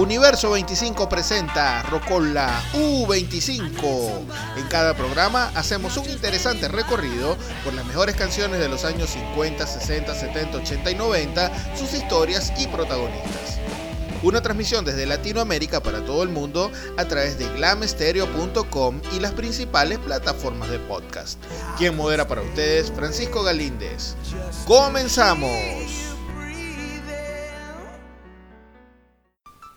Universo 25 presenta Rocola U25. En cada programa hacemos un interesante recorrido por las mejores canciones de los años 50, 60, 70, 80 y 90, sus historias y protagonistas. Una transmisión desde Latinoamérica para todo el mundo a través de glamestereo.com y las principales plataformas de podcast. Quien modera para ustedes, Francisco Galíndez. ¡Comenzamos!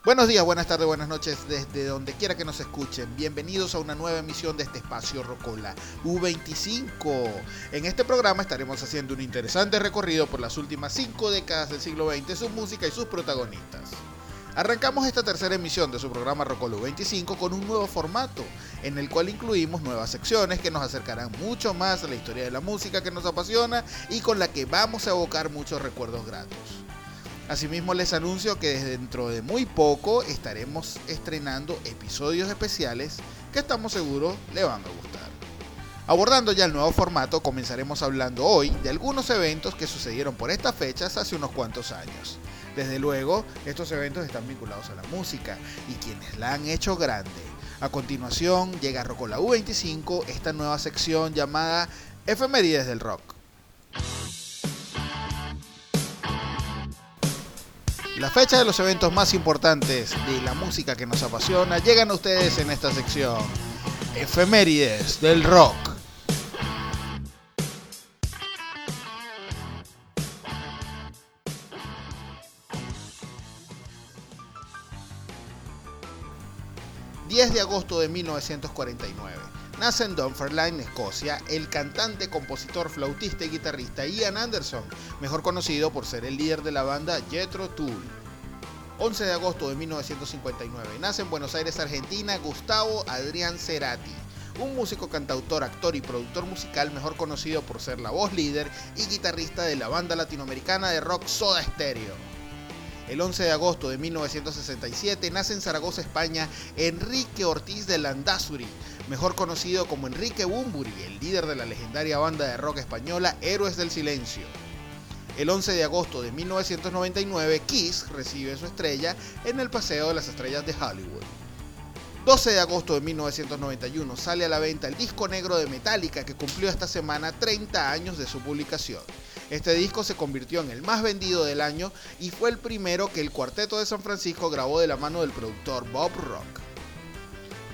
Buenos días, buenas tardes, buenas noches, desde donde quiera que nos escuchen. Bienvenidos a una nueva emisión de este espacio Rocola U25. En este programa estaremos haciendo un interesante recorrido por las últimas cinco décadas del siglo XX, su música y sus protagonistas. Arrancamos esta tercera emisión de su programa Rocola U25 con un nuevo formato, en el cual incluimos nuevas secciones que nos acercarán mucho más a la historia de la música que nos apasiona y con la que vamos a evocar muchos recuerdos gratos. Asimismo les anuncio que desde dentro de muy poco estaremos estrenando episodios especiales que estamos seguros le van a gustar. Abordando ya el nuevo formato, comenzaremos hablando hoy de algunos eventos que sucedieron por estas fechas hace unos cuantos años. Desde luego, estos eventos están vinculados a la música y quienes la han hecho grande. A continuación llega Rocola U25, esta nueva sección llamada Efemérides del Rock. La fecha de los eventos más importantes de la música que nos apasiona llegan a ustedes en esta sección. Efemérides del rock. ...10 de agosto de 1949... Nace en Dunfermline, Escocia, el cantante, compositor, flautista y guitarrista Ian Anderson, mejor conocido por ser el líder de la banda Jethro Tull. 11 de agosto de 1959 nace en Buenos Aires, Argentina, Gustavo Adrián Cerati, un músico, cantautor, actor y productor musical mejor conocido por ser la voz líder y guitarrista de la banda latinoamericana de rock Soda Stereo. El 11 de agosto de 1967 nace en Zaragoza, España, Enrique Ortiz de Landazuri, mejor conocido como Enrique Bumburi, el líder de la legendaria banda de rock española Héroes del Silencio. El 11 de agosto de 1999, Kiss recibe su estrella en el Paseo de las Estrellas de Hollywood. 12 de agosto de 1991 sale a la venta el disco negro de Metallica que cumplió esta semana 30 años de su publicación. Este disco se convirtió en el más vendido del año y fue el primero que el Cuarteto de San Francisco grabó de la mano del productor Bob Rock.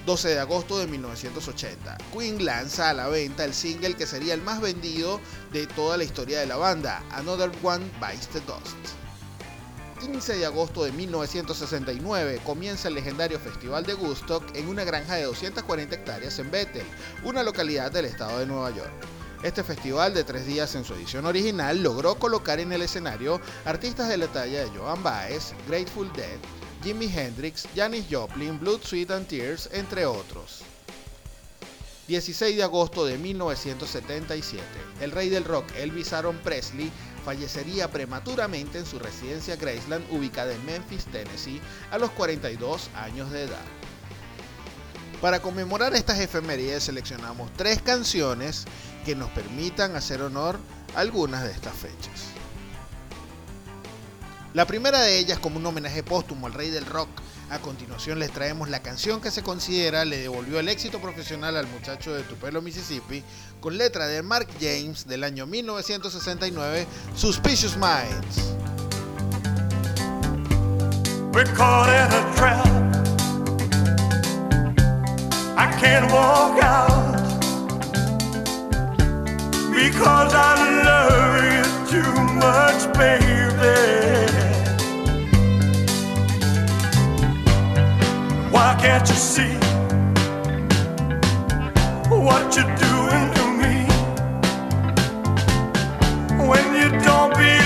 12 de agosto de 1980, Queen lanza a la venta el single que sería el más vendido de toda la historia de la banda, Another One Bites the Dust. 15 de agosto de 1969 comienza el legendario Festival de Woodstock en una granja de 240 hectáreas en Bethel, una localidad del estado de Nueva York. Este festival de tres días en su edición original logró colocar en el escenario artistas de la talla de Joan Baez, Grateful Dead, Jimi Hendrix, Janis Joplin, Blood, Sweat and Tears, entre otros. 16 de agosto de 1977, el rey del rock Elvis Aaron Presley fallecería prematuramente en su residencia Graceland ubicada en Memphis, Tennessee, a los 42 años de edad. Para conmemorar estas efemérides seleccionamos tres canciones que nos permitan hacer honor a algunas de estas fechas. La primera de ellas como un homenaje póstumo al rey del rock. A continuación les traemos la canción que se considera le devolvió el éxito profesional al muchacho de Tupelo, Mississippi, con letra de Mark James del año 1969, Suspicious Minds. We're caught in a trap. I can't walk out because I love you too much, baby. Why can't you see what you're doing to me? When you don't believe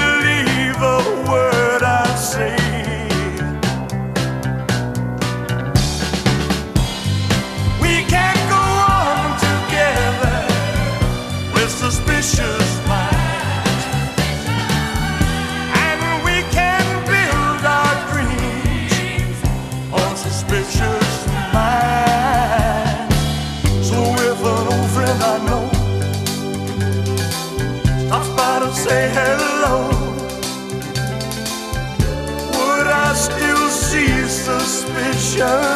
show.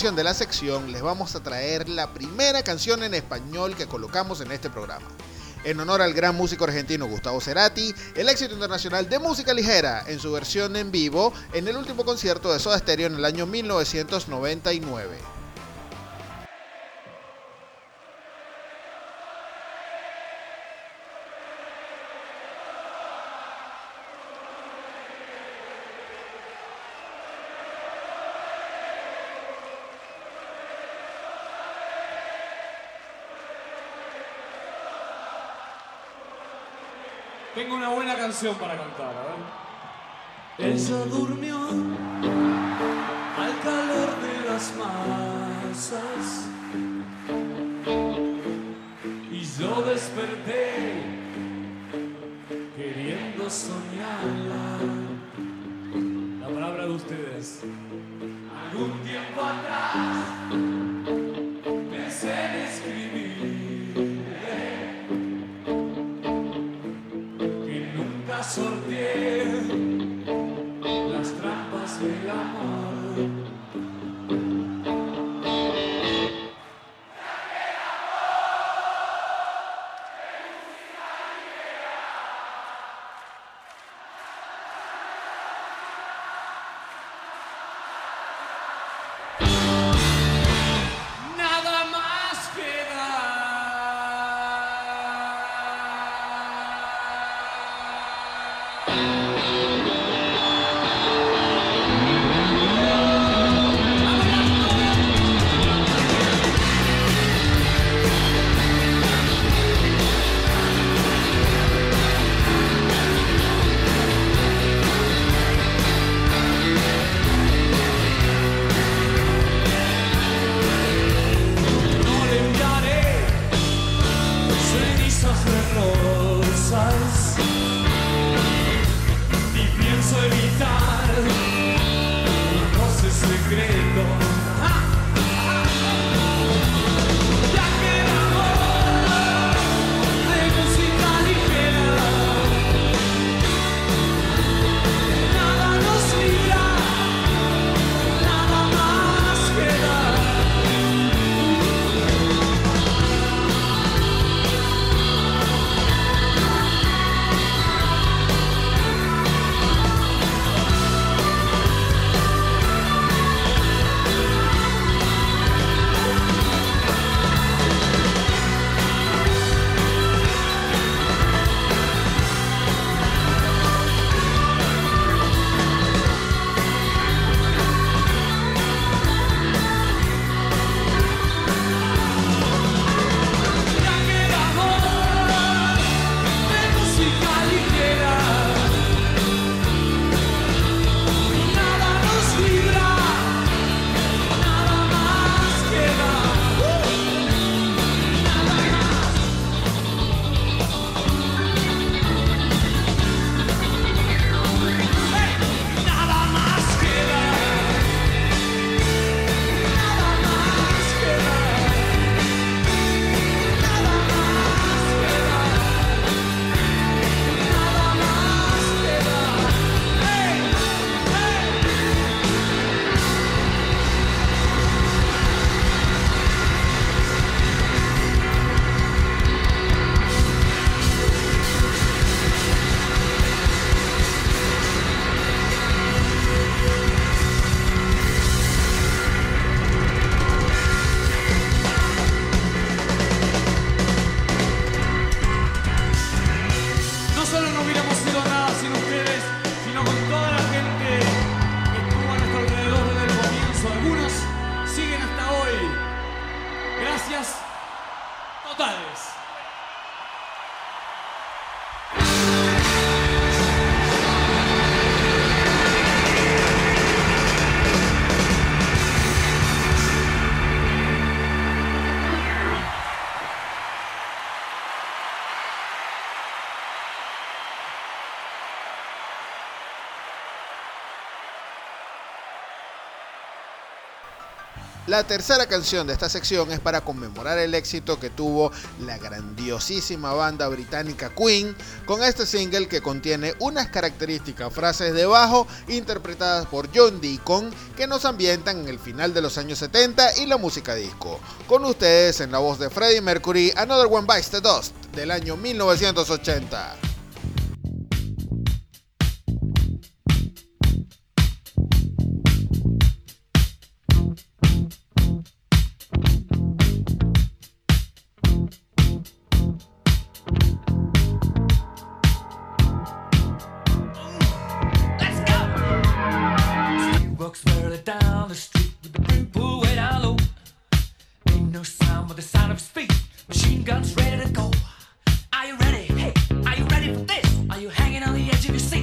De la sección les vamos a traer la primera canción en español que colocamos en este programa. En honor al gran músico argentino Gustavo Cerati, el éxito internacional de música ligera en su versión en vivo en el último concierto de Soda Stereo en el año 1999. Canción para cantar, a ver. Ella durmió al calor de las masas y yo desperté queriendo soñarla. La palabra de ustedes. Algún tiempo atrás. La tercera canción de esta sección es para conmemorar el éxito que tuvo la grandiosísima banda británica Queen con este single que contiene unas características frases de bajo interpretadas por John Deacon que nos ambientan en el final de los años 70 y la música disco. Con ustedes en la voz de Freddie Mercury, Another One Bites the Dust del año 1980. Walks further down the street with the brim pulled way down low. Ain't no sound but the sound of his feet. Machine guns ready to go. Are you ready? Hey, are you ready for this? Are you hanging on the edge of your seat?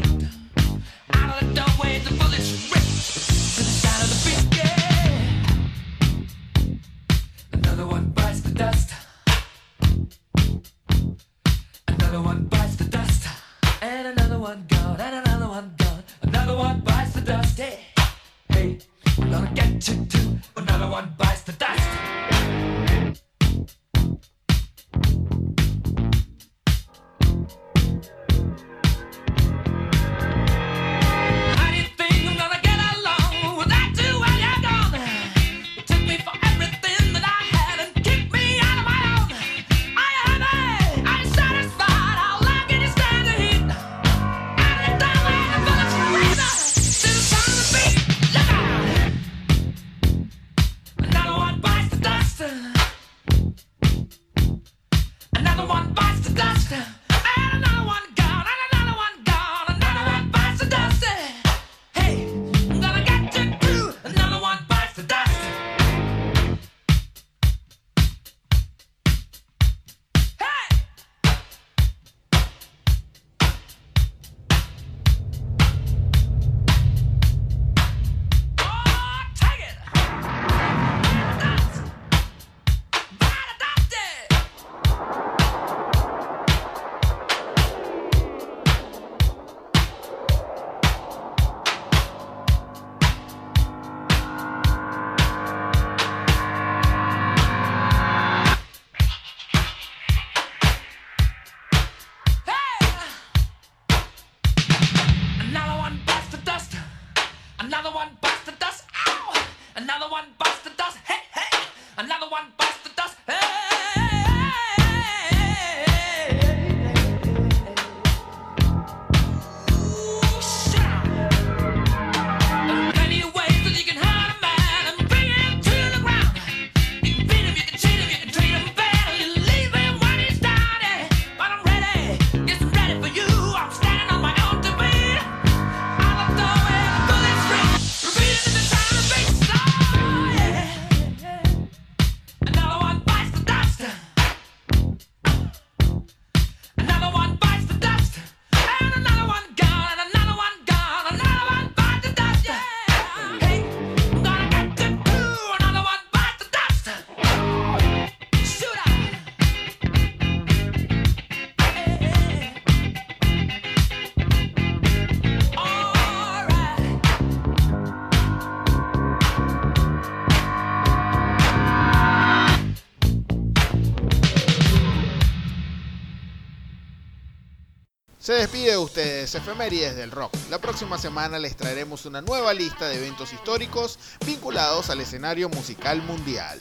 Ustedes Efemérides del Rock. La próxima semana les traeremos una nueva lista de eventos históricos vinculados al escenario musical mundial.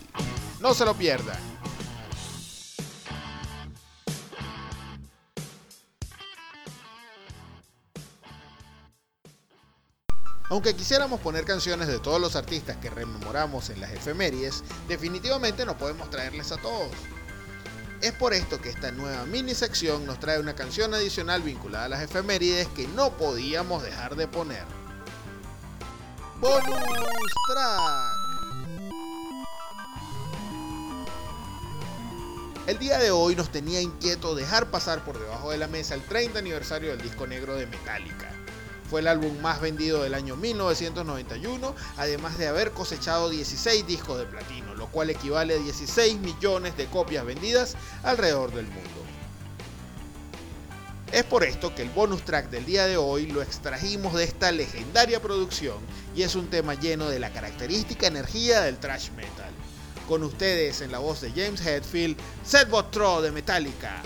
No se lo pierdan. Aunque quisiéramos poner canciones de todos los artistas que rememoramos en las efemérides, definitivamente no podemos traerles a todos. Es por esto que esta nueva mini sección nos trae una canción adicional vinculada a las efemérides que no podíamos dejar de poner. Bonus track. El día de hoy nos tenía inquieto dejar pasar por debajo de la mesa el 30 aniversario del disco negro de Metallica. Fue el álbum más vendido del año 1991, además de haber cosechado 16 discos de platino, cual equivale a 16 millones de copias vendidas alrededor del mundo. Es por esto que el bonus track del día de hoy lo extrajimos de esta legendaria producción y es un tema lleno de la característica energía del thrash metal. Con ustedes en la voz de James Hetfield, Seth Botro de Metallica.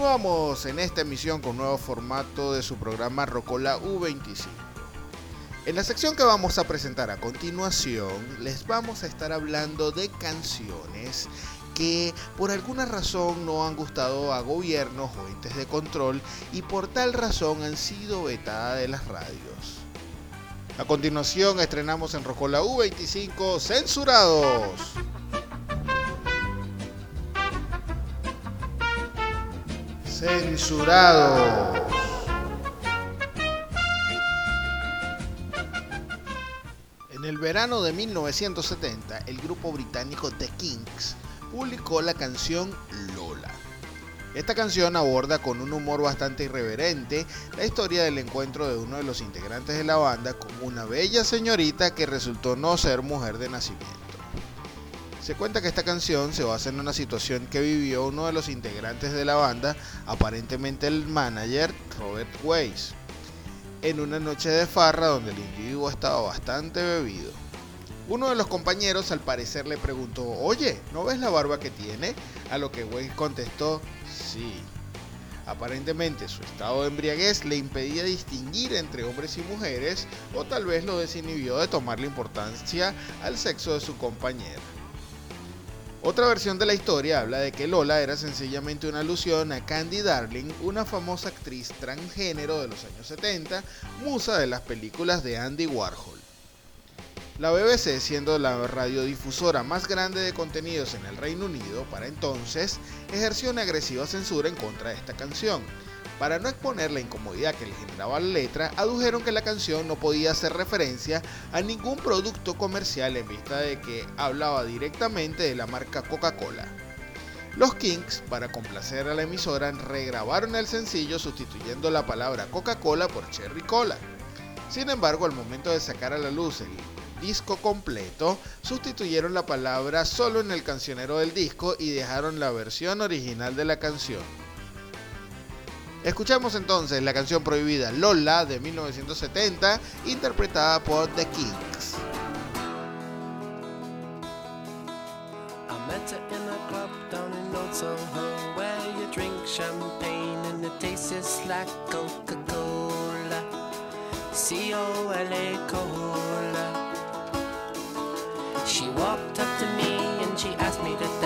Continuamos en esta emisión con nuevo formato de su programa Rocola U25. En la sección que vamos a presentar a continuación, les vamos a estar hablando de canciones que por alguna razón no han gustado a gobiernos o entes de control y por tal razón han sido vetadas de las radios. A continuación estrenamos en Rocola U25 Censurados. Censurados. En el verano de 1970, el grupo británico The Kinks publicó la canción Lola. Esta canción aborda con un humor bastante irreverente la historia del encuentro de uno de los integrantes de la banda con una bella señorita que resultó no ser mujer de nacimiento. Se cuenta que esta canción se basa en una situación que vivió uno de los integrantes de la banda, aparentemente el manager Robert Weiss, en una noche de farra donde el individuo estaba bastante bebido. Uno de los compañeros al parecer le preguntó, oye, ¿no ves la barba que tiene? A lo que Weiss contestó, sí. Aparentemente su estado de embriaguez le impedía distinguir entre hombres y mujeres o tal vez lo desinhibió de tomarle importancia al sexo de su compañera. Otra versión de la historia habla de que Lola era sencillamente una alusión a Candy Darling, una famosa actriz transgénero de los años 70, musa de las películas de Andy Warhol. La BBC, siendo la radiodifusora más grande de contenidos en el Reino Unido para entonces, ejerció una agresiva censura en contra de esta canción. Para no exponer la incomodidad que le generaba la letra, adujeron que la canción no podía hacer referencia a ningún producto comercial en vista de que hablaba directamente de la marca Coca-Cola. Los Kings, para complacer a la emisora, regrabaron el sencillo sustituyendo la palabra Coca-Cola por Cherry Cola. Sin embargo, al momento de sacar a la luz el disco completo, sustituyeron la palabra solo en el cancionero del disco y dejaron la versión original de la canción. Escuchamos entonces la canción prohibida Lola de 1970, interpretada por The Kings. She walked up to me and she asked me to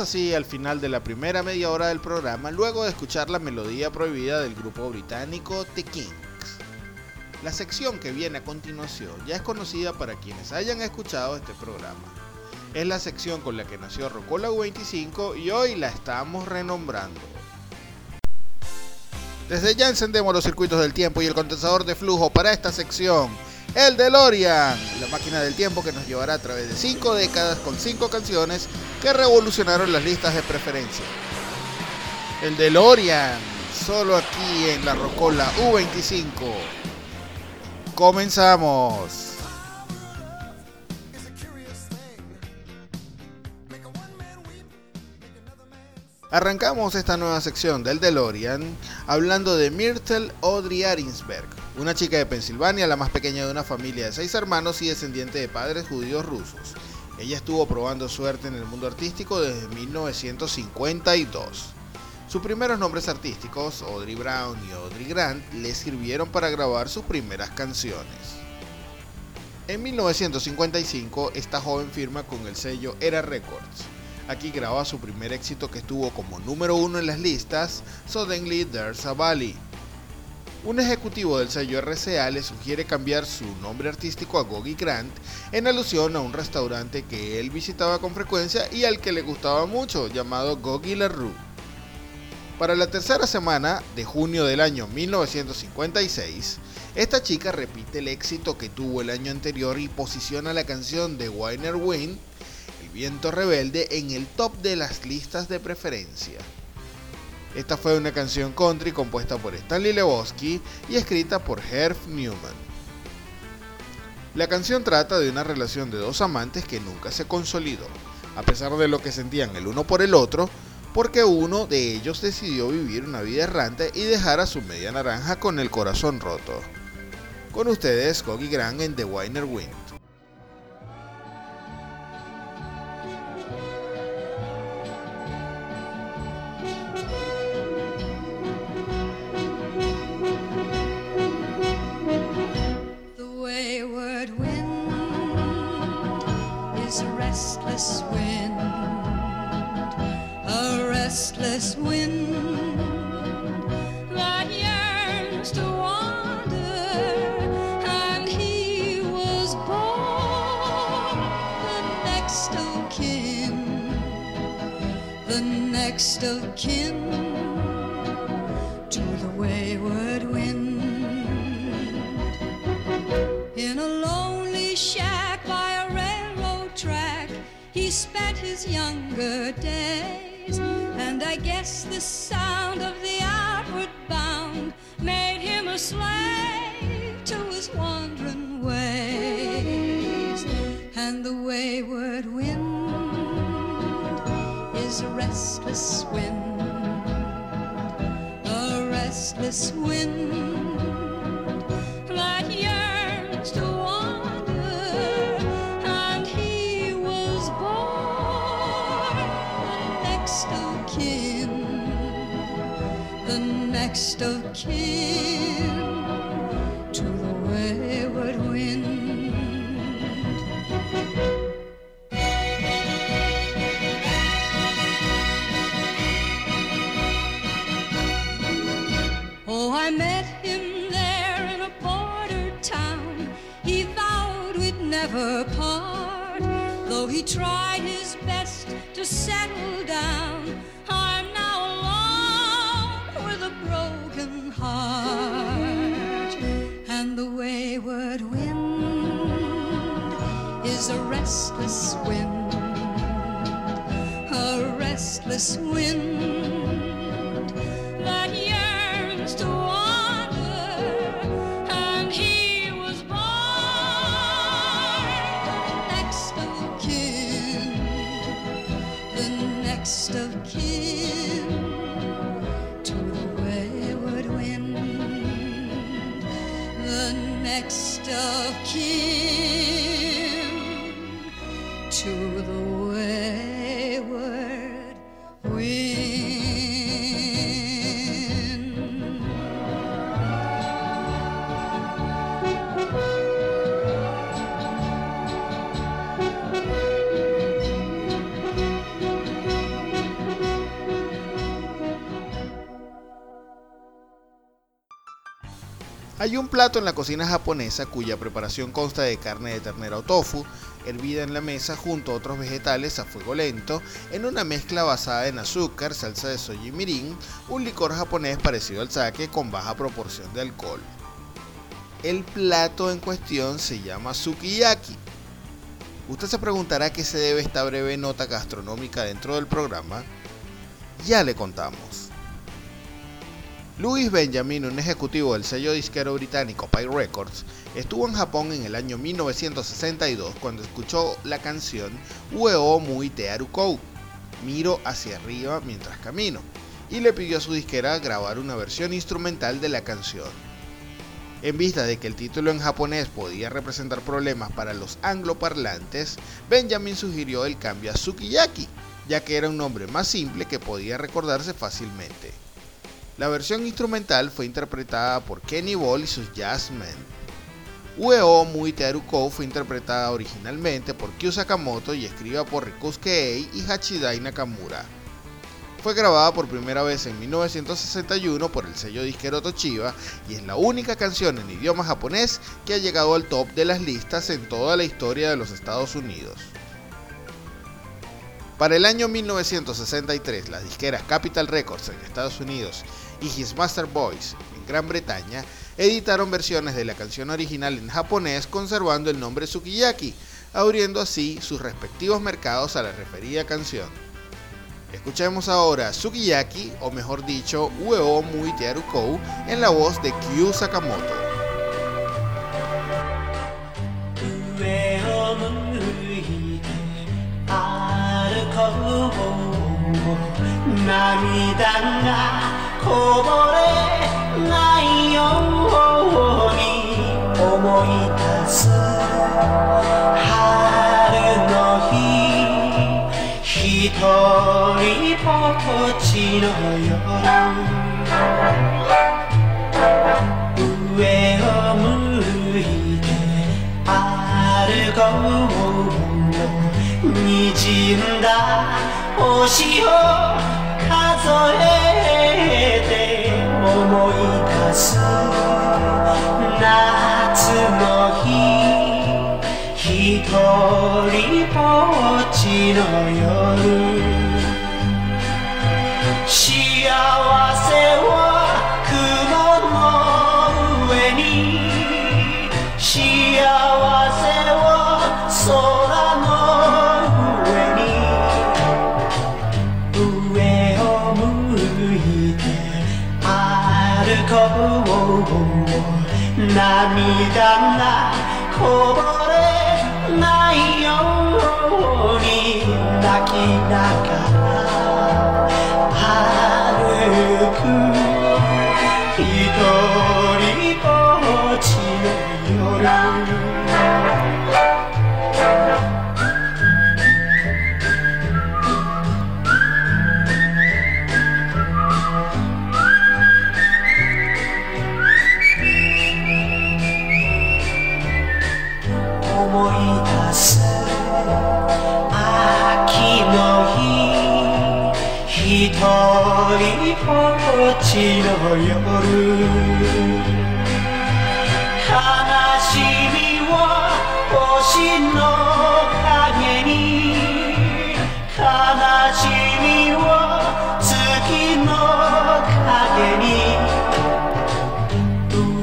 Así al final de la primera media hora del programa luego de escuchar la melodía prohibida del grupo británico The Kings. La sección que viene a continuación ya es conocida para quienes hayan escuchado este programa. Es la sección con la que nació Rocola U25 y hoy la estamos renombrando. Desde ya encendemos los circuitos del tiempo y el condensador de flujo para esta sección, el DeLorean, la máquina del tiempo que nos llevará a través de 5 décadas con 5 canciones que revolucionaron las listas de preferencia. El DeLorean, solo aquí en la Rocola U25. Comenzamos. Arrancamos esta nueva sección del DeLorean hablando de Myrtle Audrey Arinsberg, una chica de Pensilvania, la más pequeña de una familia de seis hermanos y descendiente de padres judíos rusos. Ella estuvo probando suerte en el mundo artístico desde 1952. Sus primeros nombres artísticos, Audrey Brown y Audrey Grant, le sirvieron para grabar sus primeras canciones. En 1955, esta joven firma con el sello Era Records. Aquí graba su primer éxito que estuvo como número uno en las listas, Suddenly There's a Valley. Un ejecutivo del sello RCA le sugiere cambiar su nombre artístico a Gogi Grant en alusión a un restaurante que él visitaba con frecuencia y al que le gustaba mucho, llamado Gogi La Rue. Para la tercera semana de junio del año 1956, esta chica repite el éxito que tuvo el año anterior y posiciona la canción de Weiner Wind, El viento rebelde, en el top de las listas de preferencia. Esta fue una canción country compuesta por Stanley Lebowski y escrita por Herb Newman. La canción trata de una relación de dos amantes que nunca se consolidó, a pesar de lo que sentían el uno por el otro, porque uno de ellos decidió vivir una vida errante y dejar a su media naranja con el corazón roto. Con ustedes, Gogi Grant en The Winer Wind. Next of kin to the wayward wind. In a lonely shack by a railroad track, he spent his younger days. And I guess the sound of the outward bound made him a slave to his wandering ways. And the wayward is a restless wind, a restless wind that yearns to wander, and he was born the next of kin, the next of kin Though he tried his best to settle down, I'm now alone with a broken heart. And the wayward wind is a restless wind, a restless wind of kin to the wayward Hay un plato en la cocina japonesa cuya preparación consta de carne de ternera o tofu, hervida en la mesa junto a otros vegetales a fuego lento, en una mezcla basada en azúcar, salsa de soya y mirin, un licor japonés parecido al sake con baja proporción de alcohol. El plato en cuestión se llama sukiyaki. Usted se preguntará qué se debe esta breve nota gastronómica dentro del programa. Ya le contamos. Louis Benjamin, un ejecutivo del sello disquero británico Pie Records, estuvo en Japón en el año 1962 cuando escuchó la canción Ueo Mui Te Arukou, Miro hacia arriba mientras camino, y le pidió a su disquera grabar una versión instrumental de la canción. En vista de que el título en japonés podía representar problemas para los angloparlantes, Benjamin sugirió el cambio a Sukiyaki, ya que era un nombre más simple que podía recordarse fácilmente. La versión instrumental fue interpretada por Kenny Ball y sus Jazzmen. Ueo Mui Tearuko fue interpretada originalmente por Kyu Sakamoto y escrita por Rikusuke y Hachidai Nakamura. Fue grabada por primera vez en 1961 por el sello disquero Toshiba y es la única canción en idioma japonés que ha llegado al top de las listas en toda la historia de los Estados Unidos. Para el año 1963, las disqueras Capitol Records en Estados Unidos y His Master Boys en Gran Bretaña editaron versiones de la canción original en japonés conservando el nombre Sukiyaki, abriendo así sus respectivos mercados a la referida canción. Escuchemos ahora Sukiyaki, o mejor dicho, Ueo Mui Tearukou, en la voz de Kyu Sakamoto. こぼれないように思い出す春の日一人ぼっちの夜上を向いて歩こう滲んだ星をえて思い出す夏の日一人ぼっちの夜。幸せは涙がこぼれないように泣きながら歩く一人ぼっちの夜っちの夜悲しみは星の影に悲しみは月の影に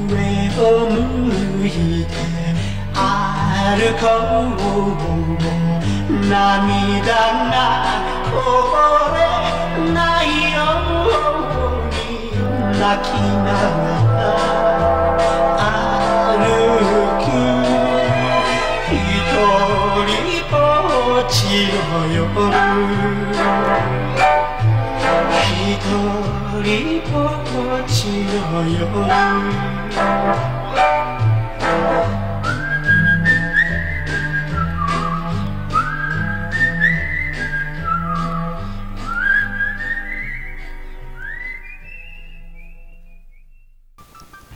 上を向いて歩こう涙が泣きながら歩く。一人ぼっちの夜。一人ぼっちの夜。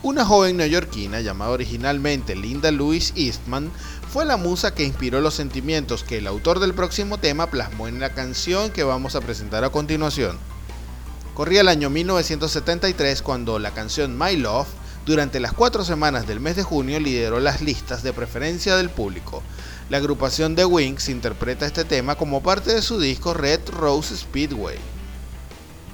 Una joven neoyorquina llamada originalmente Linda Louise Eastman fue la musa que inspiró los sentimientos que el autor del próximo tema plasmó en la canción que vamos a presentar a continuación. Corría el año 1973 cuando la canción My Love Durante las cuatro semanas del mes de junio lideró las listas de preferencia del público. La agrupación The Wings interpreta este tema como parte de su disco Red Rose Speedway.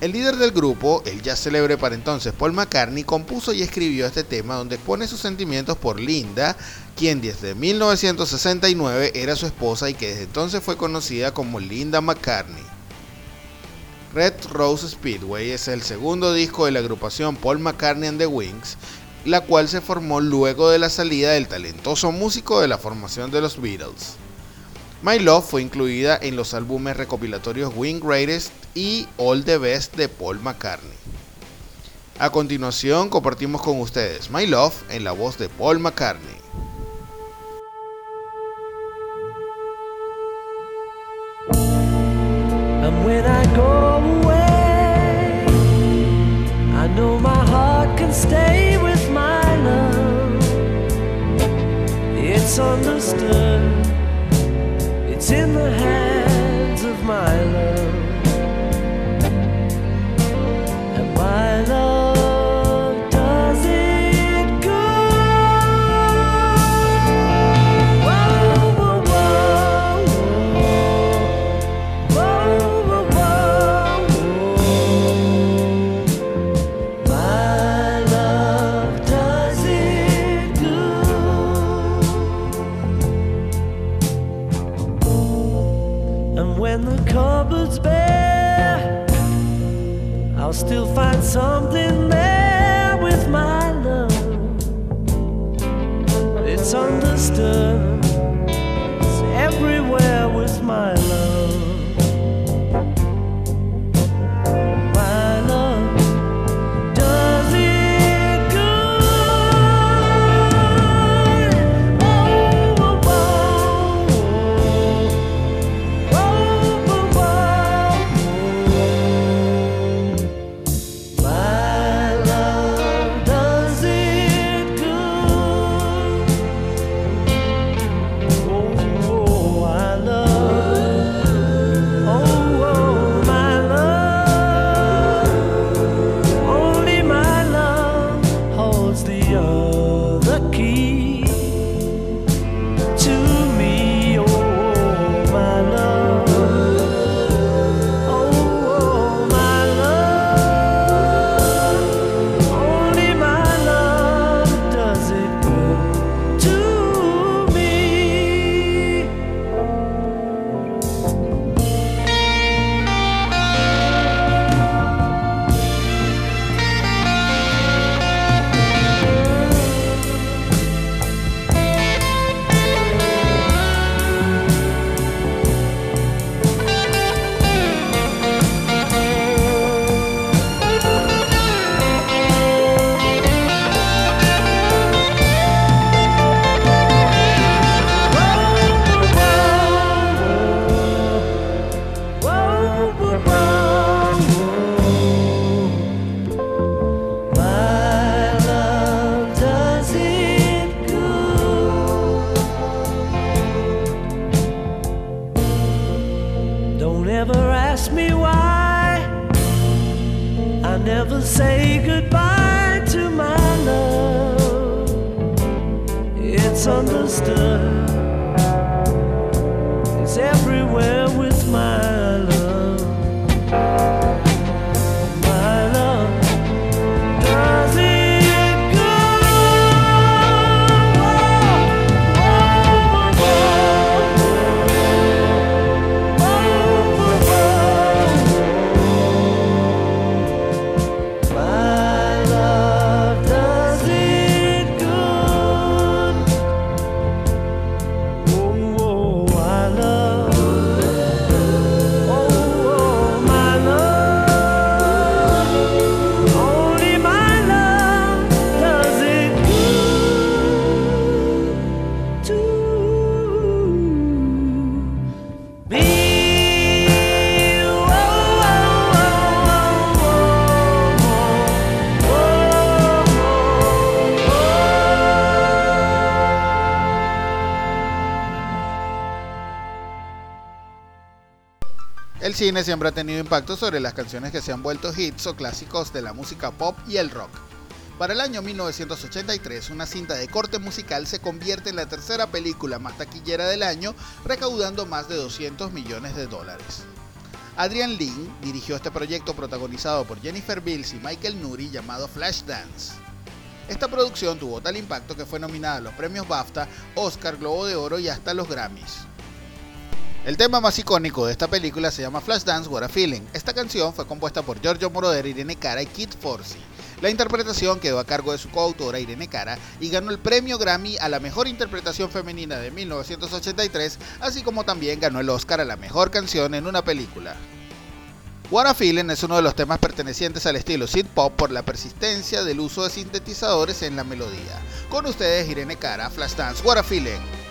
El líder del grupo, el ya célebre para entonces Paul McCartney, compuso y escribió este tema donde expone sus sentimientos por Linda, quien desde 1969 era su esposa y que desde entonces fue conocida como Linda McCartney. Red Rose Speedway es el segundo disco de la agrupación Paul McCartney and the Wings, la cual se formó luego de la salida del talentoso músico de la formación de los Beatles. My Love fue incluida en los álbumes recopilatorios Wing Greatest y All the Best de Paul McCartney. A continuación compartimos con ustedes My Love en la voz de Paul McCartney. And when I go away, I know my heart can stay with my love. It's understood, it's in the hands El cine siempre ha tenido impacto sobre las canciones que se han vuelto hits o clásicos de la música pop y el rock. Para el año 1983, una cinta de corte musical se convierte en la tercera película más taquillera del año, recaudando más de 200 millones de dólares. Adrian Lin dirigió este proyecto protagonizado por Jennifer Bills y Michael Nuri llamado Flashdance. Esta producción tuvo tal impacto que fue nominada a los premios BAFTA, Oscar, Globo de Oro y hasta los Grammys. El tema más icónico de esta película se llama Flashdance What a Feeling. Esta canción fue compuesta por Giorgio Moroder, Irene Cara y Kid Forsey. La interpretación quedó a cargo de su coautora Irene Cara y ganó el premio Grammy a la mejor interpretación femenina de 1983, así como también ganó el Oscar a la mejor canción en una película. What a Feeling es uno de los temas pertenecientes al estilo synth pop por la persistencia del uso de sintetizadores en la melodía. Con ustedes Irene Cara, Flashdance What a Feeling.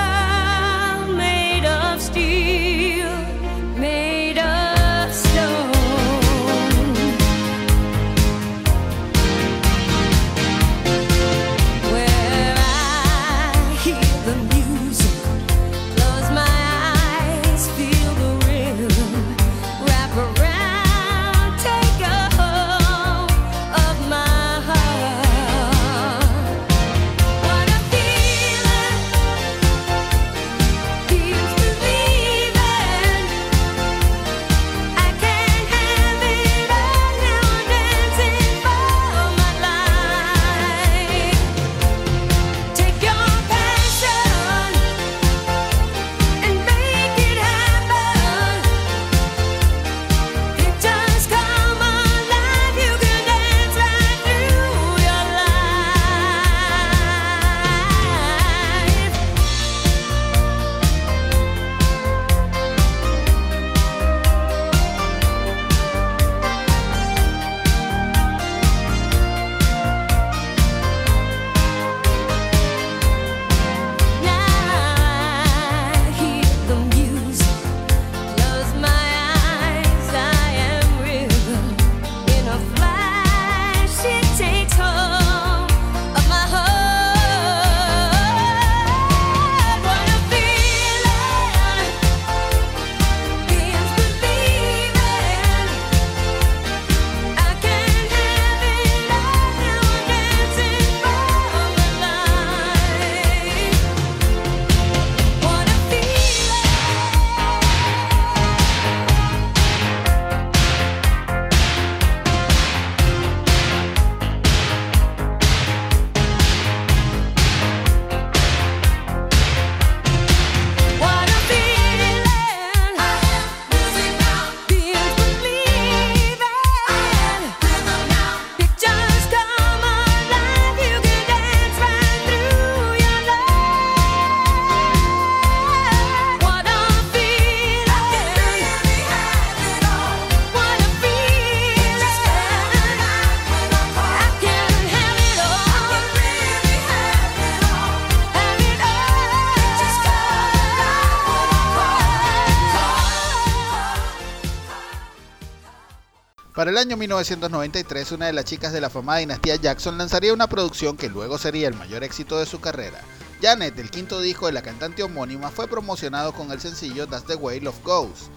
el año 1993, una de las chicas de la famada dinastía Jackson lanzaría una producción que luego sería el mayor éxito de su carrera. Janet, el quinto disco de la cantante homónima, fue promocionado con el sencillo That's the Way Love Goes,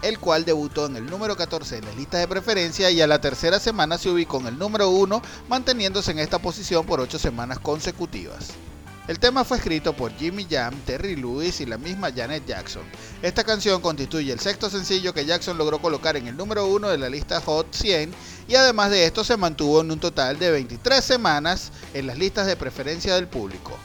el cual debutó en el número 14 en las listas de preferencia y a la tercera semana se ubicó en el número 1, manteniéndose en esta posición por 8 semanas consecutivas. El tema fue escrito por Jimmy Jam, Terry Lewis y la misma Janet Jackson. Esta canción constituye el sexto sencillo que Jackson logró colocar en el número 1 de la lista Hot 100 y además de esto se mantuvo en un total de 23 semanas en las listas de preferencia del público.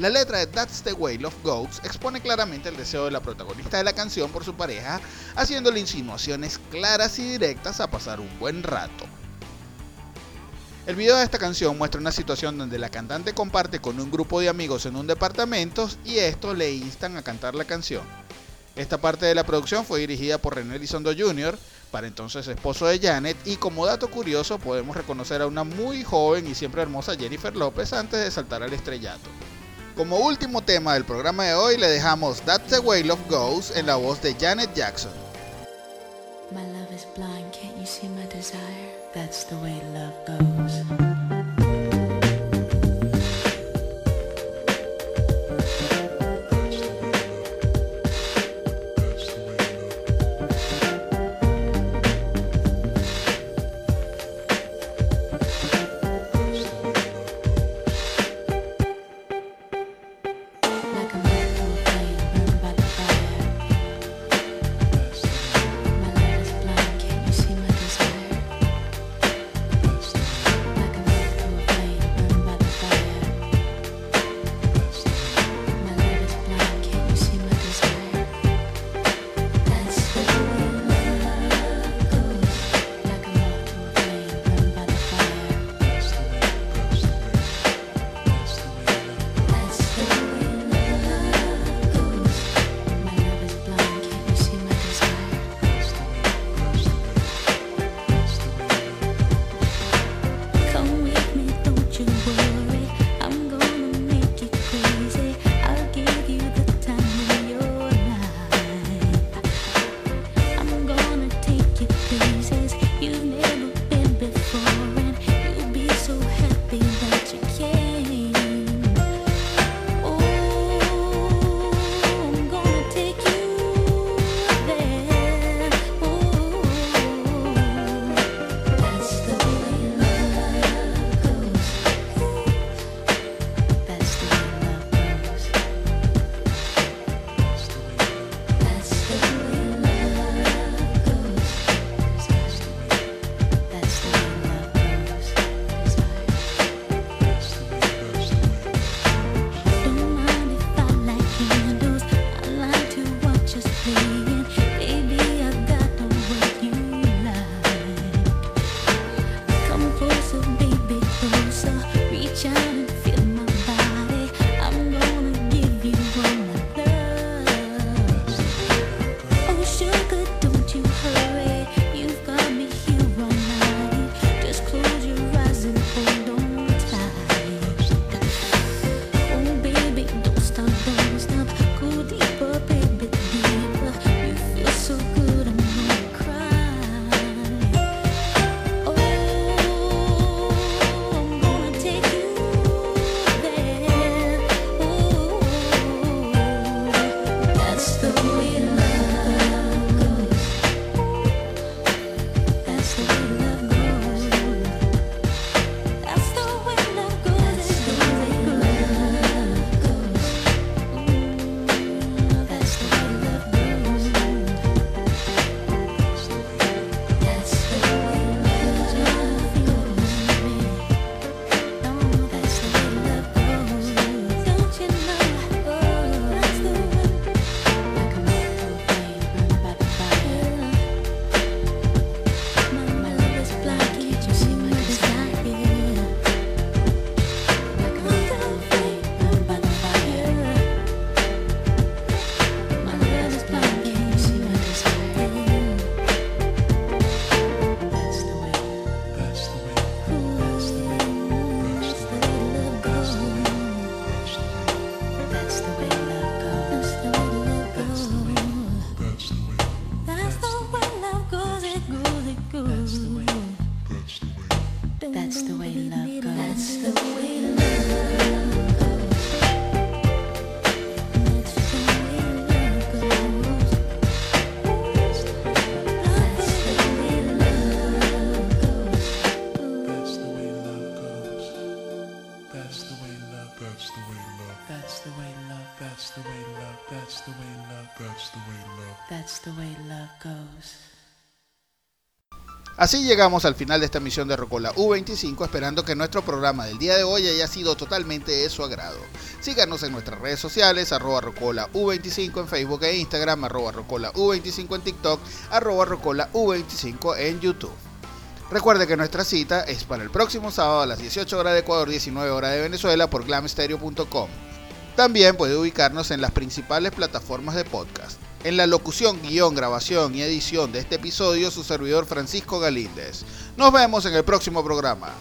La letra de That's the Way Love Goes expone claramente el deseo de la protagonista de la canción por su pareja, haciéndole insinuaciones claras y directas a pasar un buen rato. El video de esta canción muestra una situación donde la cantante comparte con un grupo de amigos en un departamento y estos le instan a cantar la canción. Esta parte de la producción fue dirigida por René Elizondo Jr., para entonces esposo de Janet, y como dato curioso podemos reconocer a una muy joven y siempre hermosa Jennifer López antes de saltar al estrellato. Como último tema del programa de hoy le dejamos That's the Way Love Goes en la voz de Janet Jackson. love is blind, can't you see my desire? That's the way love goes. Así llegamos al final de esta misión de Rocola U25, esperando que nuestro programa del día de hoy haya sido totalmente de su agrado. Síganos en nuestras redes sociales, arroba Rocola U25 en Facebook e Instagram, arroba Rocola U25 en TikTok, arroba Rocola U25 en YouTube. Recuerde que nuestra cita es para el próximo sábado a las 18 horas de Ecuador, 19 horas de Venezuela por glamstereo.com. También puede ubicarnos en las principales plataformas de podcast. En la locución, guion, grabación y edición de este episodio, su servidor Francisco Galíndez. Nos vemos en el próximo programa.